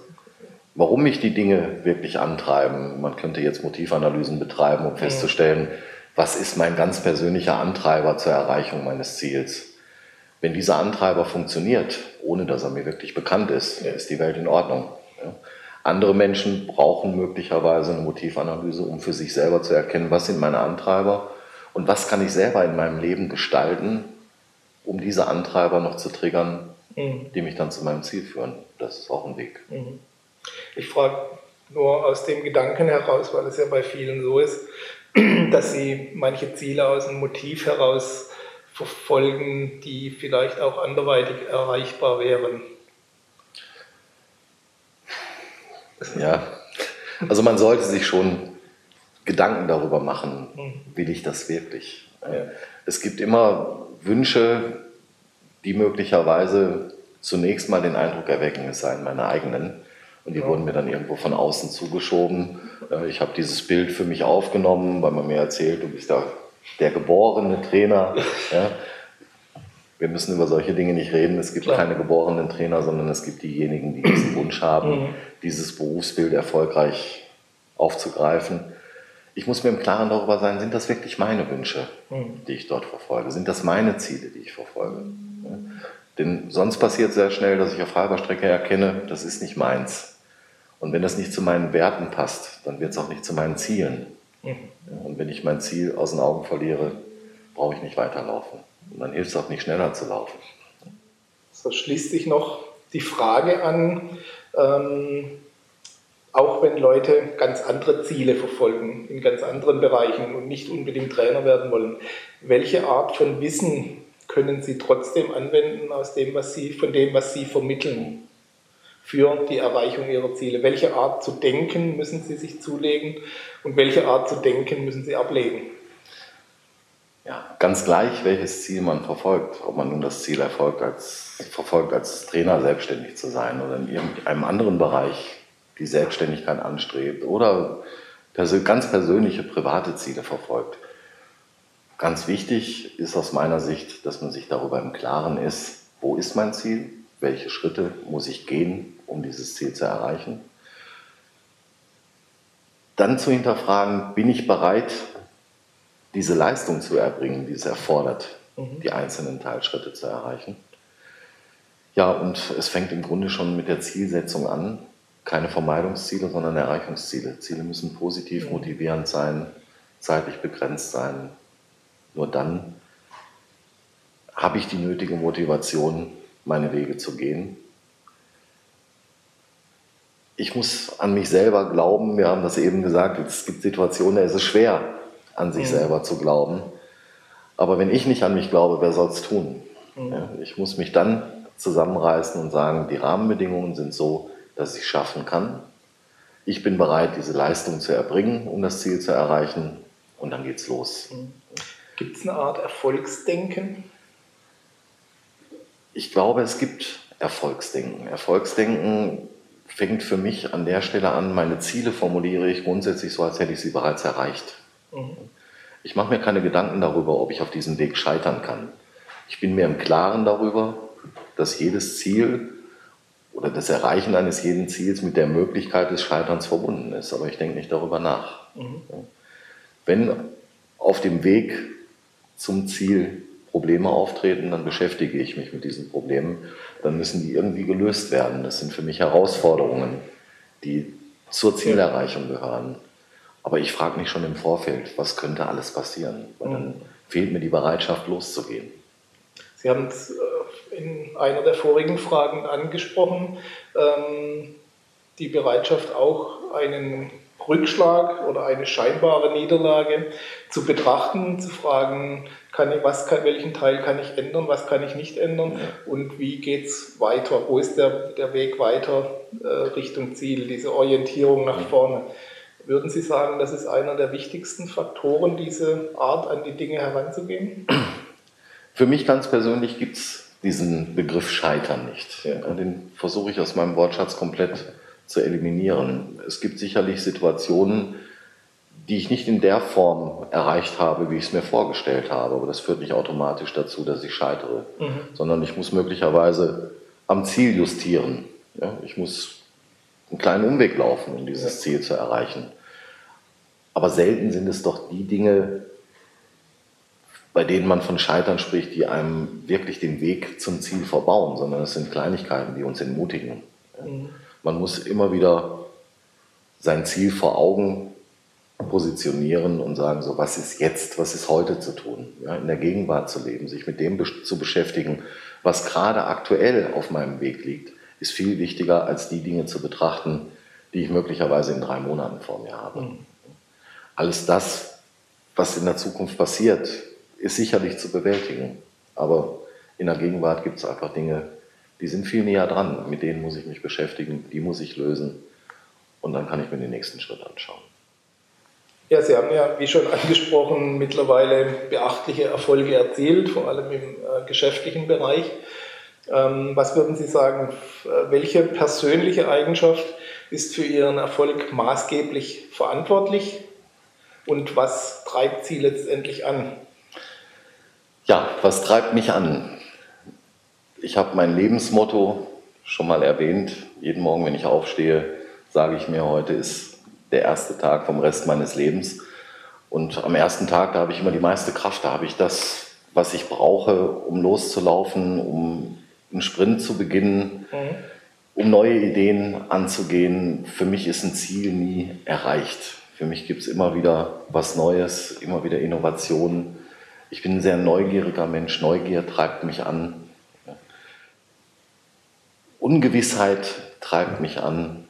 B: warum mich die Dinge wirklich antreiben. Man könnte jetzt Motivanalysen betreiben, um festzustellen, was ist mein ganz persönlicher Antreiber zur Erreichung meines Ziels. Wenn dieser Antreiber funktioniert, ohne dass er mir wirklich bekannt ist, ist die Welt in Ordnung. Andere Menschen brauchen möglicherweise eine Motivanalyse, um für sich selber zu erkennen, was sind meine Antreiber und was kann ich selber in meinem Leben gestalten, um diese Antreiber noch zu triggern, die mich dann zu meinem Ziel führen. Das ist auch ein Weg. Mhm.
A: Ich frage nur aus dem Gedanken heraus, weil es ja bei vielen so ist, dass sie manche Ziele aus einem Motiv heraus verfolgen, die vielleicht auch anderweitig erreichbar wären.
B: Ja, also man sollte sich schon Gedanken darüber machen, mhm. will ich das wirklich? Ja. Es gibt immer Wünsche, die möglicherweise zunächst mal den Eindruck erwecken, es seien meine eigenen. Und die ja. wurden mir dann irgendwo von außen zugeschoben. Äh, ich habe dieses Bild für mich aufgenommen, weil man mir erzählt, du bist der, der geborene Trainer. Ja. Wir müssen über solche Dinge nicht reden. Es gibt Klar. keine geborenen Trainer, sondern es gibt diejenigen, die diesen Wunsch haben, mhm. dieses Berufsbild erfolgreich aufzugreifen ich muss mir im Klaren darüber sein, sind das wirklich meine Wünsche, mhm. die ich dort verfolge? Sind das meine Ziele, die ich verfolge? Ja? Denn sonst passiert sehr schnell, dass ich auf halber Strecke erkenne, das ist nicht meins. Und wenn das nicht zu meinen Werten passt, dann wird es auch nicht zu meinen Zielen. Mhm. Und wenn ich mein Ziel aus den Augen verliere, brauche ich nicht weiterlaufen. Und dann hilft es auch nicht schneller zu laufen.
A: So schließt sich noch die Frage an, ähm, auch wenn Leute ganz andere Ziele verfolgen, in ganz anderen Bereichen und nicht unbedingt Trainer werden wollen, welche Art von Wissen können sie trotzdem anwenden aus dem, was sie, von dem, was sie vermitteln für die Erreichung ihrer Ziele? Welche Art zu denken müssen sie sich zulegen und welche Art zu denken müssen sie ablegen?
B: Ja, ganz gleich, welches Ziel man verfolgt, ob man nun das Ziel erfolgt als, verfolgt, als Trainer selbstständig zu sein oder in irgendeinem anderen Bereich die Selbstständigkeit anstrebt oder ganz persönliche private Ziele verfolgt. Ganz wichtig ist aus meiner Sicht, dass man sich darüber im Klaren ist, wo ist mein Ziel, welche Schritte muss ich gehen, um dieses Ziel zu erreichen. Dann zu hinterfragen, bin ich bereit, diese Leistung zu erbringen, die es erfordert, mhm. die einzelnen Teilschritte zu erreichen. Ja, und es fängt im Grunde schon mit der Zielsetzung an, keine Vermeidungsziele, sondern Erreichungsziele. Ziele müssen positiv motivierend sein, zeitlich begrenzt sein. Nur dann habe ich die nötige Motivation, meine Wege zu gehen. Ich muss an mich selber glauben. Wir haben das eben gesagt, es gibt Situationen, da ist es schwer, an sich mhm. selber zu glauben. Aber wenn ich nicht an mich glaube, wer soll es tun? Mhm. Ja, ich muss mich dann zusammenreißen und sagen, die Rahmenbedingungen sind so, dass ich schaffen kann. Ich bin bereit, diese Leistung zu erbringen, um das Ziel zu erreichen. Und dann geht's los.
A: Gibt es eine Art Erfolgsdenken?
B: Ich glaube, es gibt Erfolgsdenken. Erfolgsdenken fängt für mich an der Stelle an, meine Ziele formuliere ich grundsätzlich so, als hätte ich sie bereits erreicht. Mhm. Ich mache mir keine Gedanken darüber, ob ich auf diesem Weg scheitern kann. Ich bin mir im Klaren darüber, dass jedes Ziel oder das Erreichen eines jeden Ziels mit der Möglichkeit des Scheiterns verbunden ist. Aber ich denke nicht darüber nach. Mhm. Wenn auf dem Weg zum Ziel Probleme auftreten, dann beschäftige ich mich mit diesen Problemen. Dann müssen die irgendwie gelöst werden. Das sind für mich Herausforderungen, die zur Zielerreichung gehören. Aber ich frage mich schon im Vorfeld, was könnte alles passieren? Weil dann mhm. fehlt mir die Bereitschaft, loszugehen.
A: Sie haben es äh, in einer der vorigen Fragen angesprochen, ähm, die Bereitschaft auch einen Rückschlag oder eine scheinbare Niederlage zu betrachten, zu fragen, kann ich, was kann, welchen Teil kann ich ändern, was kann ich nicht ändern und wie geht es weiter, wo ist der, der Weg weiter äh, Richtung Ziel, diese Orientierung nach vorne. Würden Sie sagen, das ist einer der wichtigsten Faktoren, diese Art an die Dinge heranzugehen?
B: Für mich ganz persönlich gibt es diesen Begriff Scheitern nicht. Ja. Den versuche ich aus meinem Wortschatz komplett zu eliminieren. Es gibt sicherlich Situationen, die ich nicht in der Form erreicht habe, wie ich es mir vorgestellt habe. Aber das führt nicht automatisch dazu, dass ich scheitere, mhm. sondern ich muss möglicherweise am Ziel justieren. Ja, ich muss einen kleinen Umweg laufen, um dieses ja. Ziel zu erreichen. Aber selten sind es doch die Dinge, bei denen man von Scheitern spricht, die einem wirklich den Weg zum Ziel verbauen, sondern es sind Kleinigkeiten, die uns entmutigen. Mhm. Man muss immer wieder sein Ziel vor Augen positionieren und sagen, so was ist jetzt, was ist heute zu tun, ja, in der Gegenwart zu leben, sich mit dem zu beschäftigen, was gerade aktuell auf meinem Weg liegt, ist viel wichtiger als die Dinge zu betrachten, die ich möglicherweise in drei Monaten vor mir habe. Mhm. Alles das, was in der Zukunft passiert, ist sicherlich zu bewältigen, aber in der Gegenwart gibt es einfach Dinge, die sind viel näher dran. Mit denen muss ich mich beschäftigen, die muss ich lösen und dann kann ich mir den nächsten Schritt anschauen.
A: Ja, Sie haben ja, wie schon angesprochen, mittlerweile beachtliche Erfolge erzielt, vor allem im äh, geschäftlichen Bereich. Ähm, was würden Sie sagen, welche persönliche Eigenschaft ist für Ihren Erfolg maßgeblich verantwortlich und was treibt Sie letztendlich an?
B: Ja, was treibt mich an? Ich habe mein Lebensmotto schon mal erwähnt. Jeden Morgen, wenn ich aufstehe, sage ich mir, heute ist der erste Tag vom Rest meines Lebens. Und am ersten Tag, da habe ich immer die meiste Kraft. Da habe ich das, was ich brauche, um loszulaufen, um einen Sprint zu beginnen, mhm. um neue Ideen anzugehen. Für mich ist ein Ziel nie erreicht. Für mich gibt es immer wieder was Neues, immer wieder Innovationen. Ich bin ein sehr neugieriger Mensch. Neugier treibt mich an. Ungewissheit treibt mich an.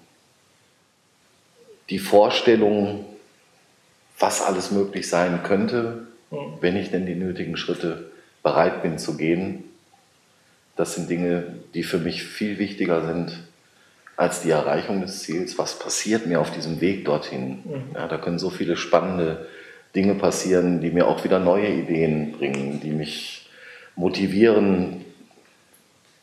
B: Die Vorstellung, was alles möglich sein könnte, wenn ich denn die nötigen Schritte bereit bin zu gehen, das sind Dinge, die für mich viel wichtiger sind als die Erreichung des Ziels. Was passiert mir auf diesem Weg dorthin? Mhm. Ja, da können so viele spannende Dinge passieren, die mir auch wieder neue Ideen bringen, die mich motivieren,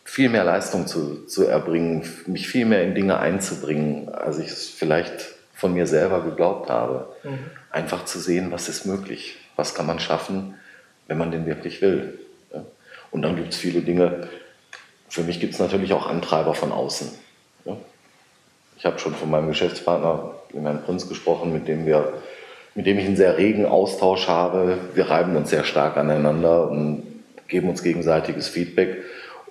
B: viel mehr Leistung zu, zu erbringen, mich viel mehr in Dinge einzubringen, als ich es vielleicht von mir selber geglaubt habe. Mhm. Einfach zu sehen, was ist möglich, was kann man schaffen, wenn man den wirklich will. Und dann gibt es viele Dinge, für mich gibt es natürlich auch Antreiber von außen. Ich habe schon von meinem Geschäftspartner, dem Herrn Prinz, gesprochen, mit dem, wir, mit dem ich einen sehr regen Austausch habe. Wir reiben uns sehr stark aneinander und geben uns gegenseitiges Feedback.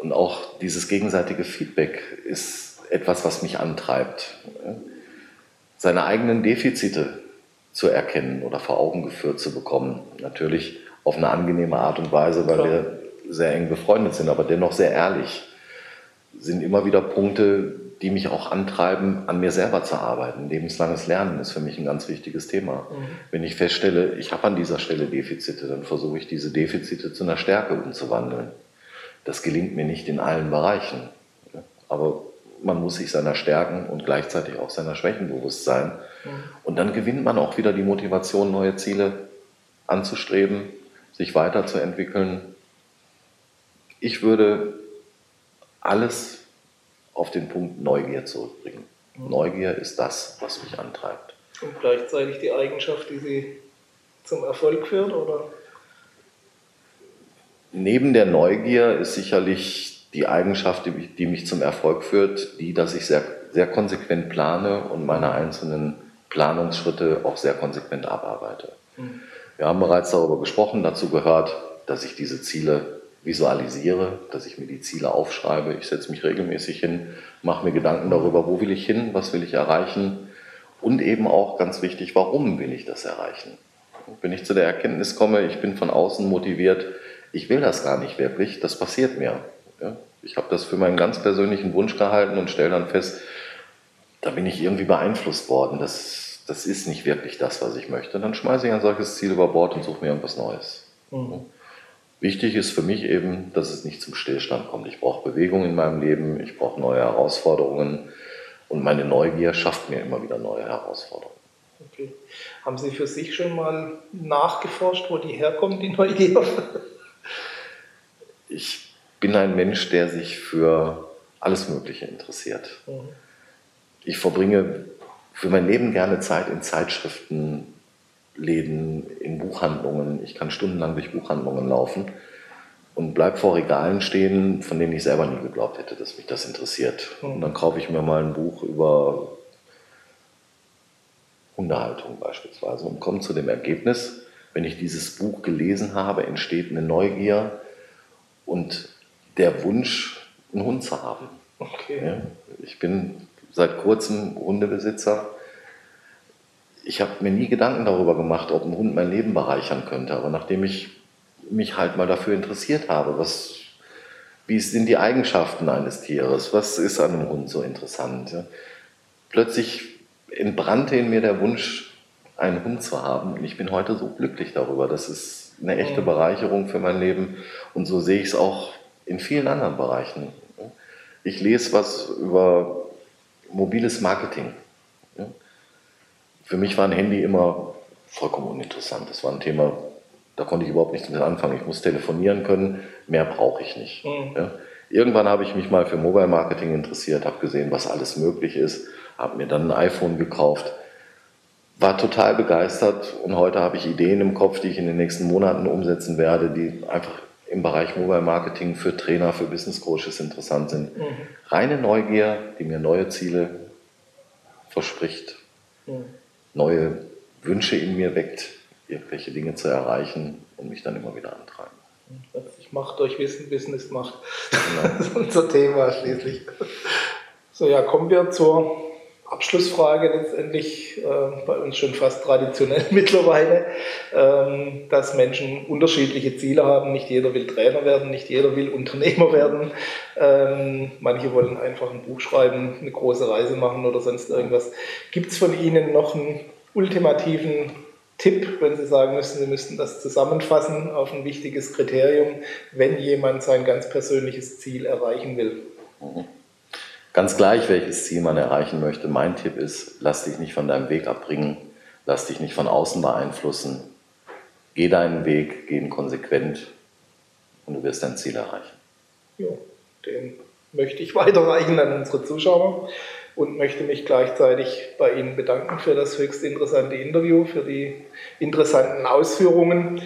B: Und auch dieses gegenseitige Feedback ist etwas, was mich antreibt. Seine eigenen Defizite zu erkennen oder vor Augen geführt zu bekommen. Natürlich auf eine angenehme Art und Weise, weil Klar. wir sehr eng befreundet sind, aber dennoch sehr ehrlich, sind immer wieder Punkte, die mich auch antreiben, an mir selber zu arbeiten. Lebenslanges Lernen ist für mich ein ganz wichtiges Thema. Mhm. Wenn ich feststelle, ich habe an dieser Stelle Defizite, dann versuche ich diese Defizite zu einer Stärke umzuwandeln. Das gelingt mir nicht in allen Bereichen. Aber man muss sich seiner Stärken und gleichzeitig auch seiner Schwächen bewusst sein. Mhm. Und dann gewinnt man auch wieder die Motivation, neue Ziele anzustreben, sich weiterzuentwickeln. Ich würde alles auf den Punkt Neugier zurückbringen. Mhm. Neugier ist das, was mich antreibt.
A: Und gleichzeitig die Eigenschaft, die Sie zum Erfolg führt, oder?
B: Neben der Neugier ist sicherlich die Eigenschaft, die, die mich zum Erfolg führt, die, dass ich sehr, sehr konsequent plane und meine einzelnen Planungsschritte auch sehr konsequent abarbeite. Mhm. Wir haben bereits darüber gesprochen, dazu gehört, dass ich diese Ziele visualisiere, dass ich mir die Ziele aufschreibe. Ich setze mich regelmäßig hin, mache mir Gedanken darüber, wo will ich hin, was will ich erreichen Und eben auch ganz wichtig, warum will ich das erreichen? Wenn ich zu der Erkenntnis komme, ich bin von außen motiviert, ich will das gar nicht wirklich, das passiert mir. Ja? Ich habe das für meinen ganz persönlichen Wunsch gehalten und stelle dann fest, da bin ich irgendwie beeinflusst worden. Das, das ist nicht wirklich das, was ich möchte. Dann schmeiße ich ein solches Ziel über Bord und suche mir irgendwas Neues. Mhm. Wichtig ist für mich eben, dass es nicht zum Stillstand kommt. Ich brauche Bewegung in meinem Leben, ich brauche neue Herausforderungen und meine Neugier schafft mir immer wieder neue Herausforderungen.
A: Okay. Haben Sie für sich schon mal nachgeforscht, wo die herkommt, die Neugier?
B: Ich bin ein Mensch, der sich für alles Mögliche interessiert. Mhm. Ich verbringe für mein Leben gerne Zeit in Zeitschriften, Läden, in Buchhandlungen. Ich kann stundenlang durch Buchhandlungen laufen und bleibe vor Regalen stehen, von denen ich selber nie geglaubt hätte, dass mich das interessiert. Mhm. Und dann kaufe ich mir mal ein Buch über Hundehaltung beispielsweise und komme zu dem Ergebnis, wenn ich dieses Buch gelesen habe, entsteht eine Neugier und der Wunsch, einen Hund zu haben. Okay. Ich bin seit kurzem Hundebesitzer. Ich habe mir nie Gedanken darüber gemacht, ob ein Hund mein Leben bereichern könnte. Aber nachdem ich mich halt mal dafür interessiert habe, was, wie sind die Eigenschaften eines Tieres, was ist an einem Hund so interessant, plötzlich entbrannte in mir der Wunsch, einen Hund zu haben. Und ich bin heute so glücklich darüber. Das ist eine echte mhm. Bereicherung für mein Leben. Und so sehe ich es auch in vielen anderen Bereichen. Ich lese was über mobiles Marketing. Für mich war ein Handy immer vollkommen uninteressant. Das war ein Thema, da konnte ich überhaupt nichts mit anfangen. Ich muss telefonieren können, mehr brauche ich nicht. Mhm. Irgendwann habe ich mich mal für Mobile Marketing interessiert, habe gesehen, was alles möglich ist, habe mir dann ein iPhone gekauft, war total begeistert und heute habe ich Ideen im Kopf, die ich in den nächsten Monaten umsetzen werde, die einfach im Bereich Mobile Marketing für Trainer, für Business Coaches interessant sind. Mhm. Reine Neugier, die mir neue Ziele verspricht, mhm. neue Wünsche in mir weckt, irgendwelche Dinge zu erreichen und mich dann immer wieder antreiben.
A: Ich mache durch Wissen, Business macht. Genau. Das ist unser Thema schließlich. So, ja, kommen wir zur Abschlussfrage letztendlich äh, bei uns schon fast traditionell mittlerweile, ähm, dass Menschen unterschiedliche Ziele haben. Nicht jeder will Trainer werden, nicht jeder will Unternehmer werden. Ähm, manche wollen einfach ein Buch schreiben, eine große Reise machen oder sonst irgendwas. Gibt es von Ihnen noch einen ultimativen Tipp, wenn Sie sagen müssen, Sie müssten das zusammenfassen auf ein wichtiges Kriterium, wenn jemand sein ganz persönliches Ziel erreichen will?
B: Mhm. Ganz gleich, welches Ziel man erreichen möchte, mein Tipp ist, lass dich nicht von deinem Weg abbringen, lass dich nicht von außen beeinflussen. Geh deinen Weg, geh ihn konsequent und du wirst dein Ziel erreichen.
A: Ja, den möchte ich weiterreichen an unsere Zuschauer und möchte mich gleichzeitig bei Ihnen bedanken für das höchst interessante Interview, für die interessanten Ausführungen.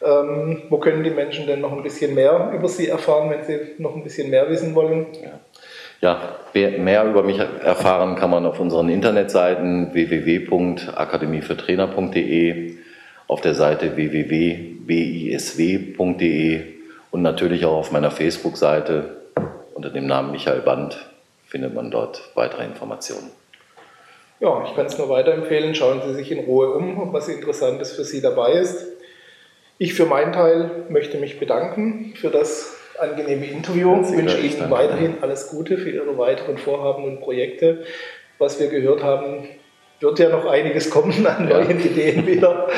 A: Ähm, wo können die Menschen denn noch ein bisschen mehr über Sie erfahren, wenn sie noch ein bisschen mehr wissen wollen?
B: Ja. Ja, mehr über mich erfahren kann man auf unseren Internetseiten www.akademieführtrainer.de, auf der Seite www.bisw.de und natürlich auch auf meiner Facebook-Seite unter dem Namen Michael Band findet man dort weitere Informationen.
A: Ja, ich kann es nur weiterempfehlen. Schauen Sie sich in Ruhe um, was Interessantes für Sie dabei ist. Ich für meinen Teil möchte mich bedanken für das angenehme Interview. Ich wünsche Ihnen weiterhin alles Gute für Ihre weiteren Vorhaben und Projekte. Was wir gehört haben, wird ja noch einiges kommen an ja. neuen Ideen wieder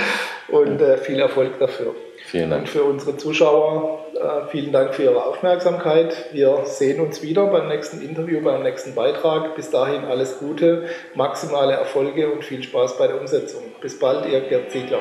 A: und äh, viel Erfolg dafür.
B: Vielen Dank.
A: Und für unsere Zuschauer äh, vielen Dank für Ihre Aufmerksamkeit. Wir sehen uns wieder beim nächsten Interview, beim nächsten Beitrag. Bis dahin alles Gute, maximale Erfolge und viel Spaß bei der Umsetzung. Bis bald, Ihr Gerd Ziegler.